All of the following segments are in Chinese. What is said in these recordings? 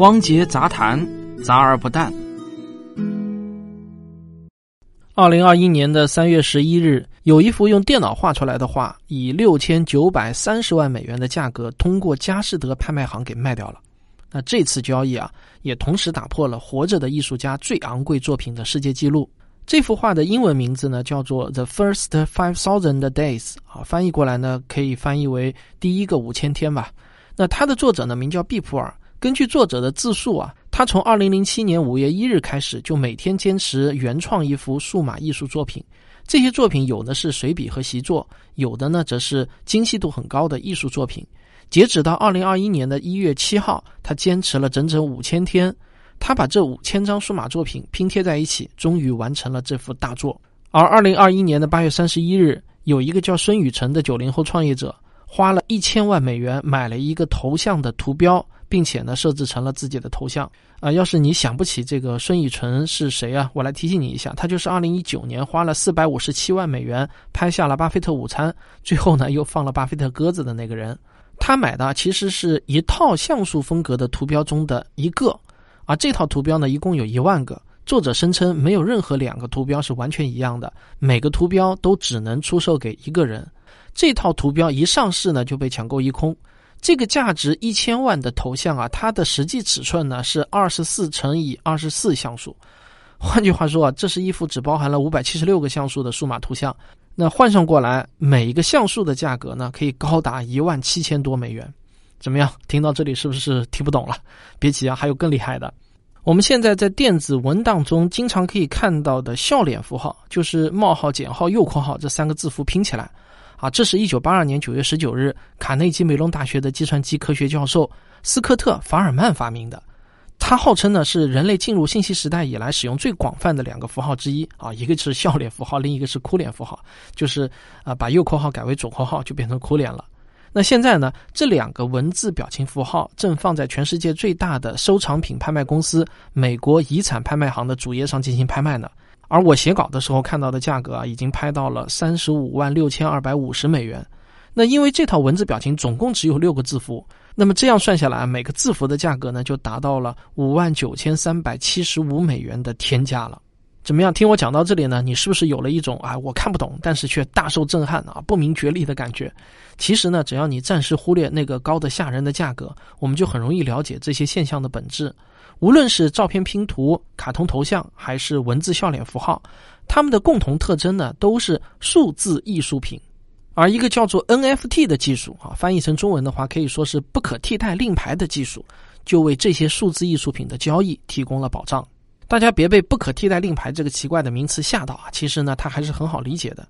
汪杰杂谈，杂而不淡。二零二一年的三月十一日，有一幅用电脑画出来的画，以六千九百三十万美元的价格通过佳士得拍卖行给卖掉了。那这次交易啊，也同时打破了活着的艺术家最昂贵作品的世界纪录。这幅画的英文名字呢，叫做《The First Five Thousand Days》啊，翻译过来呢，可以翻译为“第一个五千天”吧。那它的作者呢，名叫毕普尔。根据作者的自述啊，他从二零零七年五月一日开始，就每天坚持原创一幅数码艺术作品。这些作品有的是水笔和习作，有的呢则是精细度很高的艺术作品。截止到二零二一年的一月七号，他坚持了整整五千天，他把这五千张数码作品拼贴在一起，终于完成了这幅大作。而二零二一年的八月三十一日，有一个叫孙雨辰的九零后创业者，花了一千万美元买了一个头像的图标。并且呢，设置成了自己的头像啊。要是你想不起这个孙以纯是谁啊，我来提醒你一下，他就是二零一九年花了四百五十七万美元拍下了巴菲特午餐，最后呢又放了巴菲特鸽子的那个人。他买的其实是一套像素风格的图标中的一个，而这套图标呢一共有一万个。作者声称没有任何两个图标是完全一样的，每个图标都只能出售给一个人。这套图标一上市呢就被抢购一空。这个价值一千万的头像啊，它的实际尺寸呢是二十四乘以二十四像素。换句话说啊，这是一幅只包含了五百七十六个像素的数码图像。那换算过来，每一个像素的价格呢，可以高达一万七千多美元。怎么样？听到这里是不是听不懂了？别急啊，还有更厉害的。我们现在在电子文档中经常可以看到的笑脸符号，就是冒号、减号、右括号这三个字符拼起来。啊，这是一九八二年九月十九日，卡内基梅隆大学的计算机科学教授斯科特·法尔曼发明的。他号称呢是人类进入信息时代以来使用最广泛的两个符号之一。啊，一个是笑脸符号，另一个是哭脸符号，就是啊把右括号改为左括号就变成哭脸了。那现在呢，这两个文字表情符号正放在全世界最大的收藏品拍卖公司美国遗产拍卖行的主页上进行拍卖呢。而我写稿的时候看到的价格啊，已经拍到了三十五万六千二百五十美元。那因为这套文字表情总共只有六个字符，那么这样算下来，每个字符的价格呢，就达到了五万九千三百七十五美元的天价了。怎么样？听我讲到这里呢，你是不是有了一种啊，我看不懂，但是却大受震撼啊，不明觉厉的感觉？其实呢，只要你暂时忽略那个高的吓人的价格，我们就很容易了解这些现象的本质。无论是照片拼图、卡通头像，还是文字笑脸符号，它们的共同特征呢，都是数字艺术品。而一个叫做 NFT 的技术啊，翻译成中文的话，可以说是不可替代令牌的技术，就为这些数字艺术品的交易提供了保障。大家别被“不可替代令牌”这个奇怪的名词吓到啊！其实呢，它还是很好理解的。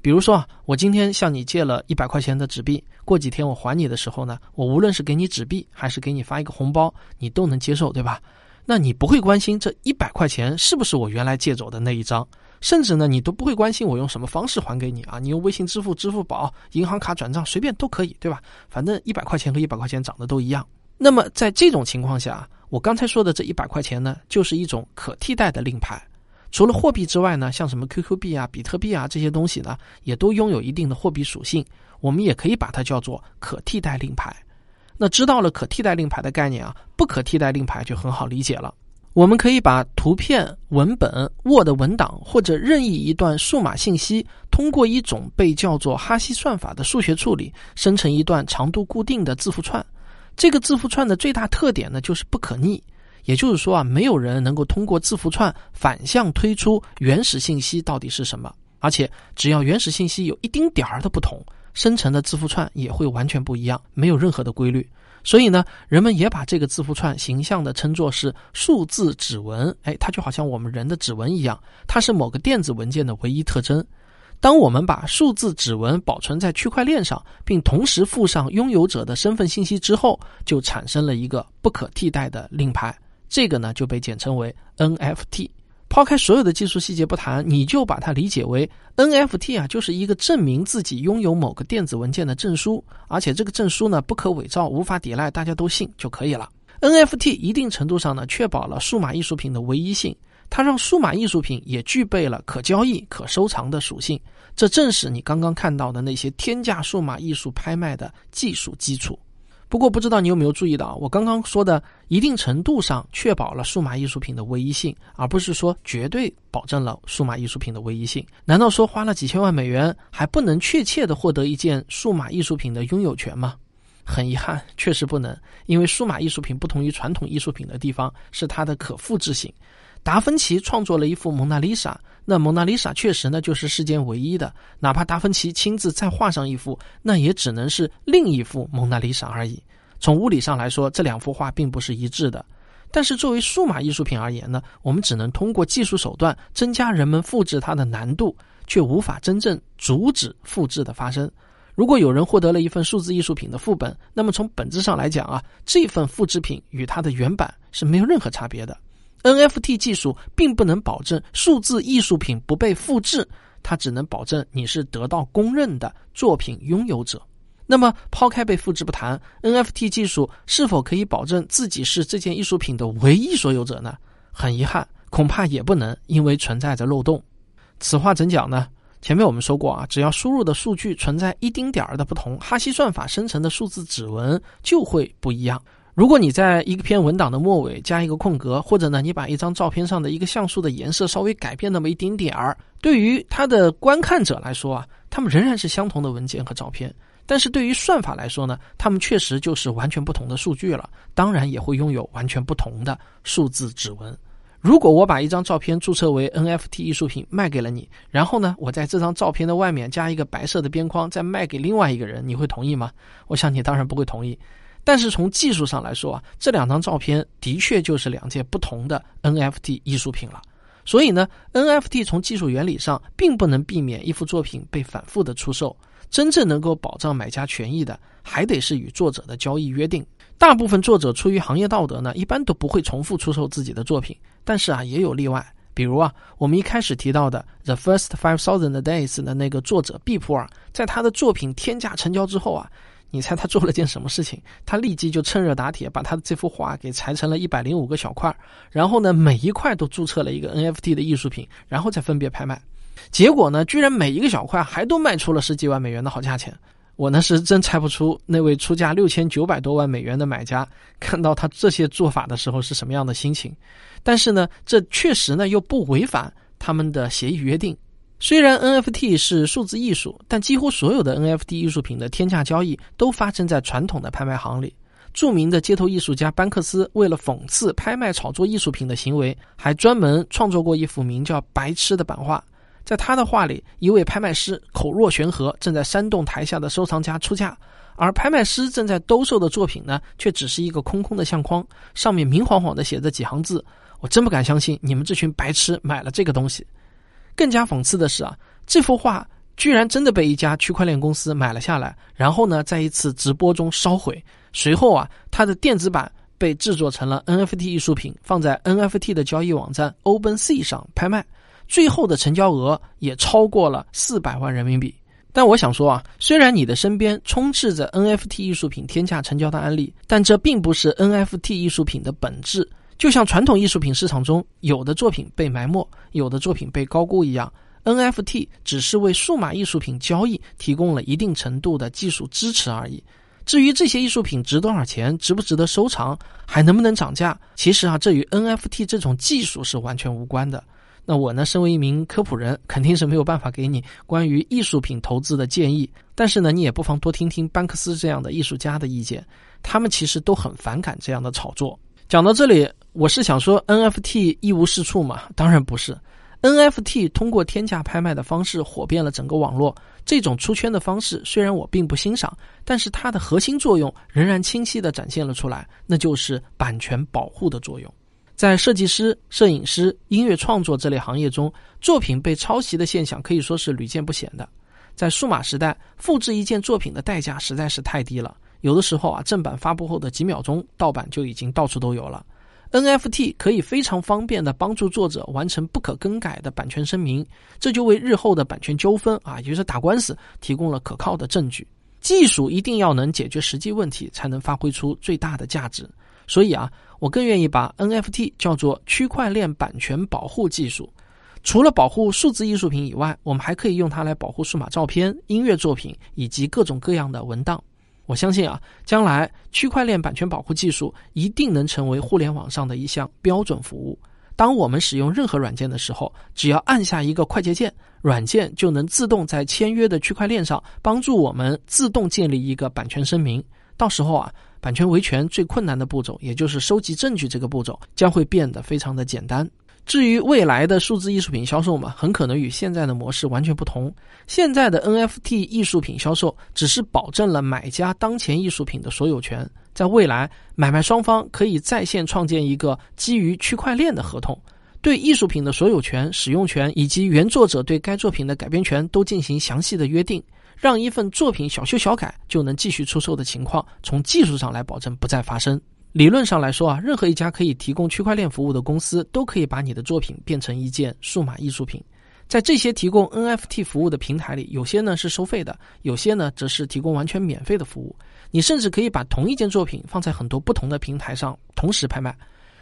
比如说啊，我今天向你借了一百块钱的纸币，过几天我还你的时候呢，我无论是给你纸币，还是给你发一个红包，你都能接受，对吧？那你不会关心这一百块钱是不是我原来借走的那一张，甚至呢，你都不会关心我用什么方式还给你啊？你用微信支付、支付宝、银行卡转账，随便都可以，对吧？反正一百块钱和一百块钱长得都一样。那么在这种情况下，我刚才说的这一百块钱呢，就是一种可替代的令牌。除了货币之外呢，像什么 QQ 币啊、比特币啊这些东西呢，也都拥有一定的货币属性。我们也可以把它叫做可替代令牌。那知道了可替代令牌的概念啊，不可替代令牌就很好理解了。我们可以把图片、文本、Word 文档或者任意一段数码信息，通过一种被叫做哈希算法的数学处理，生成一段长度固定的字符串。这个字符串的最大特点呢，就是不可逆。也就是说啊，没有人能够通过字符串反向推出原始信息到底是什么，而且只要原始信息有一丁点儿的不同，生成的字符串也会完全不一样，没有任何的规律。所以呢，人们也把这个字符串形象的称作是数字指纹。哎，它就好像我们人的指纹一样，它是某个电子文件的唯一特征。当我们把数字指纹保存在区块链上，并同时附上拥有者的身份信息之后，就产生了一个不可替代的令牌。这个呢就被简称为 NFT。抛开所有的技术细节不谈，你就把它理解为 NFT 啊，就是一个证明自己拥有某个电子文件的证书，而且这个证书呢不可伪造、无法抵赖，大家都信就可以了。NFT 一定程度上呢确保了数码艺术品的唯一性，它让数码艺术品也具备了可交易、可收藏的属性。这正是你刚刚看到的那些天价数码艺术拍卖的技术基础。不过，不知道你有没有注意到，我刚刚说的一定程度上确保了数码艺术品的唯一性，而不是说绝对保证了数码艺术品的唯一性。难道说花了几千万美元还不能确切的获得一件数码艺术品的拥有权吗？很遗憾，确实不能，因为数码艺术品不同于传统艺术品的地方是它的可复制性。达芬奇创作了一幅蒙娜丽莎，那蒙娜丽莎确实呢就是世间唯一的。哪怕达芬奇亲自再画上一幅，那也只能是另一幅蒙娜丽莎而已。从物理上来说，这两幅画并不是一致的。但是作为数码艺术品而言呢，我们只能通过技术手段增加人们复制它的难度，却无法真正阻止复制的发生。如果有人获得了一份数字艺术品的副本，那么从本质上来讲啊，这份复制品与它的原版是没有任何差别的。NFT 技术并不能保证数字艺术品不被复制，它只能保证你是得到公认的作品拥有者。那么，抛开被复制不谈，NFT 技术是否可以保证自己是这件艺术品的唯一所有者呢？很遗憾，恐怕也不能，因为存在着漏洞。此话怎讲呢？前面我们说过啊，只要输入的数据存在一丁点儿的不同，哈希算法生成的数字指纹就会不一样。如果你在一篇文档的末尾加一个空格，或者呢，你把一张照片上的一个像素的颜色稍微改变那么一丁点儿，对于它的观看者来说啊，他们仍然是相同的文件和照片，但是对于算法来说呢，他们确实就是完全不同的数据了，当然也会拥有完全不同的数字指纹。如果我把一张照片注册为 NFT 艺术品卖给了你，然后呢，我在这张照片的外面加一个白色的边框，再卖给另外一个人，你会同意吗？我想你当然不会同意。但是从技术上来说啊，这两张照片的确就是两件不同的 NFT 艺术品了。所以呢，NFT 从技术原理上并不能避免一幅作品被反复的出售。真正能够保障买家权益的，还得是与作者的交易约定。大部分作者出于行业道德呢，一般都不会重复出售自己的作品。但是啊，也有例外。比如啊，我们一开始提到的《The First Five Thousand Days》的那个作者毕普尔，在他的作品天价成交之后啊。你猜他做了件什么事情？他立即就趁热打铁，把他的这幅画给裁成了一百零五个小块，然后呢，每一块都注册了一个 NFT 的艺术品，然后再分别拍卖。结果呢，居然每一个小块还都卖出了十几万美元的好价钱。我呢是真猜不出那位出价六千九百多万美元的买家看到他这些做法的时候是什么样的心情。但是呢，这确实呢又不违反他们的协议约定。虽然 NFT 是数字艺术，但几乎所有的 NFT 艺术品的天价交易都发生在传统的拍卖行里。著名的街头艺术家班克斯为了讽刺拍卖炒作艺术品的行为，还专门创作过一幅名叫《白痴》的版画。在他的画里，一位拍卖师口若悬河，正在煽动台下的收藏家出价，而拍卖师正在兜售的作品呢，却只是一个空空的相框，上面明晃晃的写着几行字：“我真不敢相信你们这群白痴买了这个东西。”更加讽刺的是啊，这幅画居然真的被一家区块链公司买了下来，然后呢，在一次直播中烧毁。随后啊，它的电子版被制作成了 NFT 艺术品，放在 NFT 的交易网站 OpenSea 上拍卖，最后的成交额也超过了四百万人民币。但我想说啊，虽然你的身边充斥着 NFT 艺术品天价成交的案例，但这并不是 NFT 艺术品的本质。就像传统艺术品市场中有的作品被埋没，有的作品被高估一样，NFT 只是为数码艺术品交易提供了一定程度的技术支持而已。至于这些艺术品值多少钱，值不值得收藏，还能不能涨价，其实啊，这与 NFT 这种技术是完全无关的。那我呢，身为一名科普人，肯定是没有办法给你关于艺术品投资的建议。但是呢，你也不妨多听听班克斯这样的艺术家的意见，他们其实都很反感这样的炒作。讲到这里。我是想说，NFT 一无是处嘛？当然不是。NFT 通过天价拍卖的方式火遍了整个网络，这种出圈的方式虽然我并不欣赏，但是它的核心作用仍然清晰地展现了出来，那就是版权保护的作用。在设计师、摄影师、音乐创作这类行业中，作品被抄袭的现象可以说是屡见不鲜的。在数码时代，复制一件作品的代价实在是太低了，有的时候啊，正版发布后的几秒钟，盗版就已经到处都有了。NFT 可以非常方便地帮助作者完成不可更改的版权声明，这就为日后的版权纠纷啊，也就是打官司提供了可靠的证据。技术一定要能解决实际问题，才能发挥出最大的价值。所以啊，我更愿意把 NFT 叫做区块链版权保护技术。除了保护数字艺术品以外，我们还可以用它来保护数码照片、音乐作品以及各种各样的文档。我相信啊，将来区块链版权保护技术一定能成为互联网上的一项标准服务。当我们使用任何软件的时候，只要按下一个快捷键，软件就能自动在签约的区块链上帮助我们自动建立一个版权声明。到时候啊，版权维权最困难的步骤，也就是收集证据这个步骤，将会变得非常的简单。至于未来的数字艺术品销售嘛，很可能与现在的模式完全不同。现在的 NFT 艺术品销售只是保证了买家当前艺术品的所有权，在未来，买卖双方可以在线创建一个基于区块链的合同，对艺术品的所有权、使用权以及原作者对该作品的改编权都进行详细的约定，让一份作品小修小改就能继续出售的情况，从技术上来保证不再发生。理论上来说啊，任何一家可以提供区块链服务的公司，都可以把你的作品变成一件数码艺术品。在这些提供 NFT 服务的平台里，有些呢是收费的，有些呢则是提供完全免费的服务。你甚至可以把同一件作品放在很多不同的平台上同时拍卖。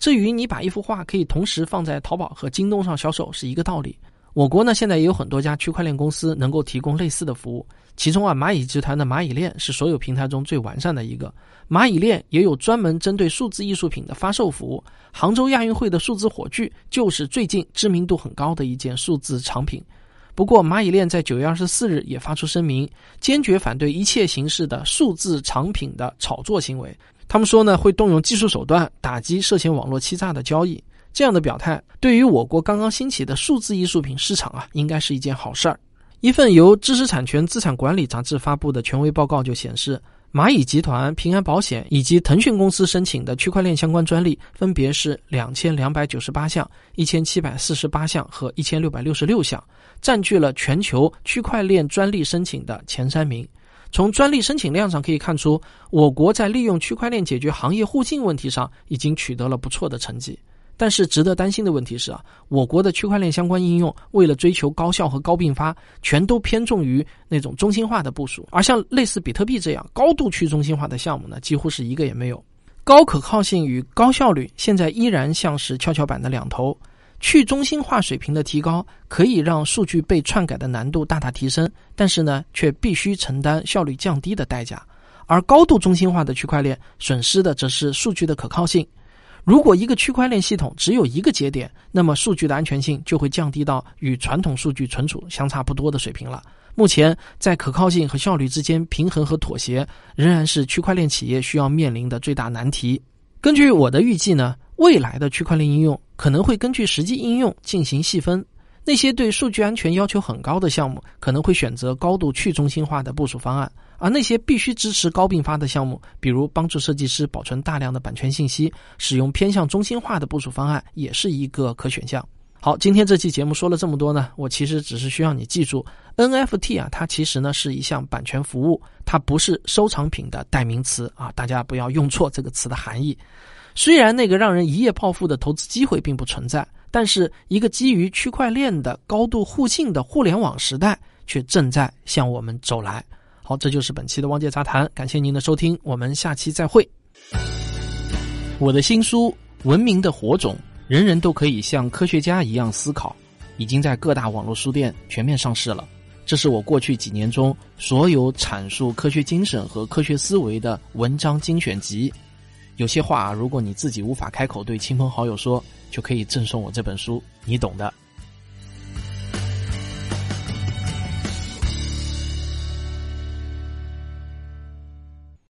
至于你把一幅画可以同时放在淘宝和京东上销售，是一个道理。我国呢，现在也有很多家区块链公司能够提供类似的服务。其中啊，蚂蚁集团的蚂蚁链是所有平台中最完善的一个。蚂蚁链也有专门针对数字艺术品的发售服务。杭州亚运会的数字火炬就是最近知名度很高的一件数字藏品。不过，蚂蚁链在九月二十四日也发出声明，坚决反对一切形式的数字藏品的炒作行为。他们说呢，会动用技术手段打击涉嫌网络欺诈的交易。这样的表态对于我国刚刚兴起的数字艺术品市场啊，应该是一件好事儿。一份由知识产权资产管理杂志发布的权威报告就显示，蚂蚁集团、平安保险以及腾讯公司申请的区块链相关专利分别是两千两百九十八项、一千七百四十八项和一千六百六十六项，占据了全球区块链专利申请的前三名。从专利申请量上可以看出，我国在利用区块链解决行业互信问题上已经取得了不错的成绩。但是值得担心的问题是啊，我国的区块链相关应用为了追求高效和高并发，全都偏重于那种中心化的部署，而像类似比特币这样高度去中心化的项目呢，几乎是一个也没有。高可靠性与高效率现在依然像是跷跷板的两头，去中心化水平的提高可以让数据被篡改的难度大大提升，但是呢，却必须承担效率降低的代价。而高度中心化的区块链损失的则是数据的可靠性。如果一个区块链系统只有一个节点，那么数据的安全性就会降低到与传统数据存储相差不多的水平了。目前，在可靠性和效率之间平衡和妥协，仍然是区块链企业需要面临的最大难题。根据我的预计呢，未来的区块链应用可能会根据实际应用进行细分。那些对数据安全要求很高的项目，可能会选择高度去中心化的部署方案。而那些必须支持高并发的项目，比如帮助设计师保存大量的版权信息，使用偏向中心化的部署方案，也是一个可选项。好，今天这期节目说了这么多呢，我其实只是需要你记住，NFT 啊，它其实呢是一项版权服务，它不是收藏品的代名词啊，大家不要用错这个词的含义。虽然那个让人一夜暴富的投资机会并不存在，但是一个基于区块链的高度互信的互联网时代却正在向我们走来。好，这就是本期的《汪杰杂谈》，感谢您的收听，我们下期再会。我的新书《文明的火种》，人人都可以像科学家一样思考，已经在各大网络书店全面上市了。这是我过去几年中所有阐述科学精神和科学思维的文章精选集。有些话，如果你自己无法开口对亲朋好友说，就可以赠送我这本书，你懂的。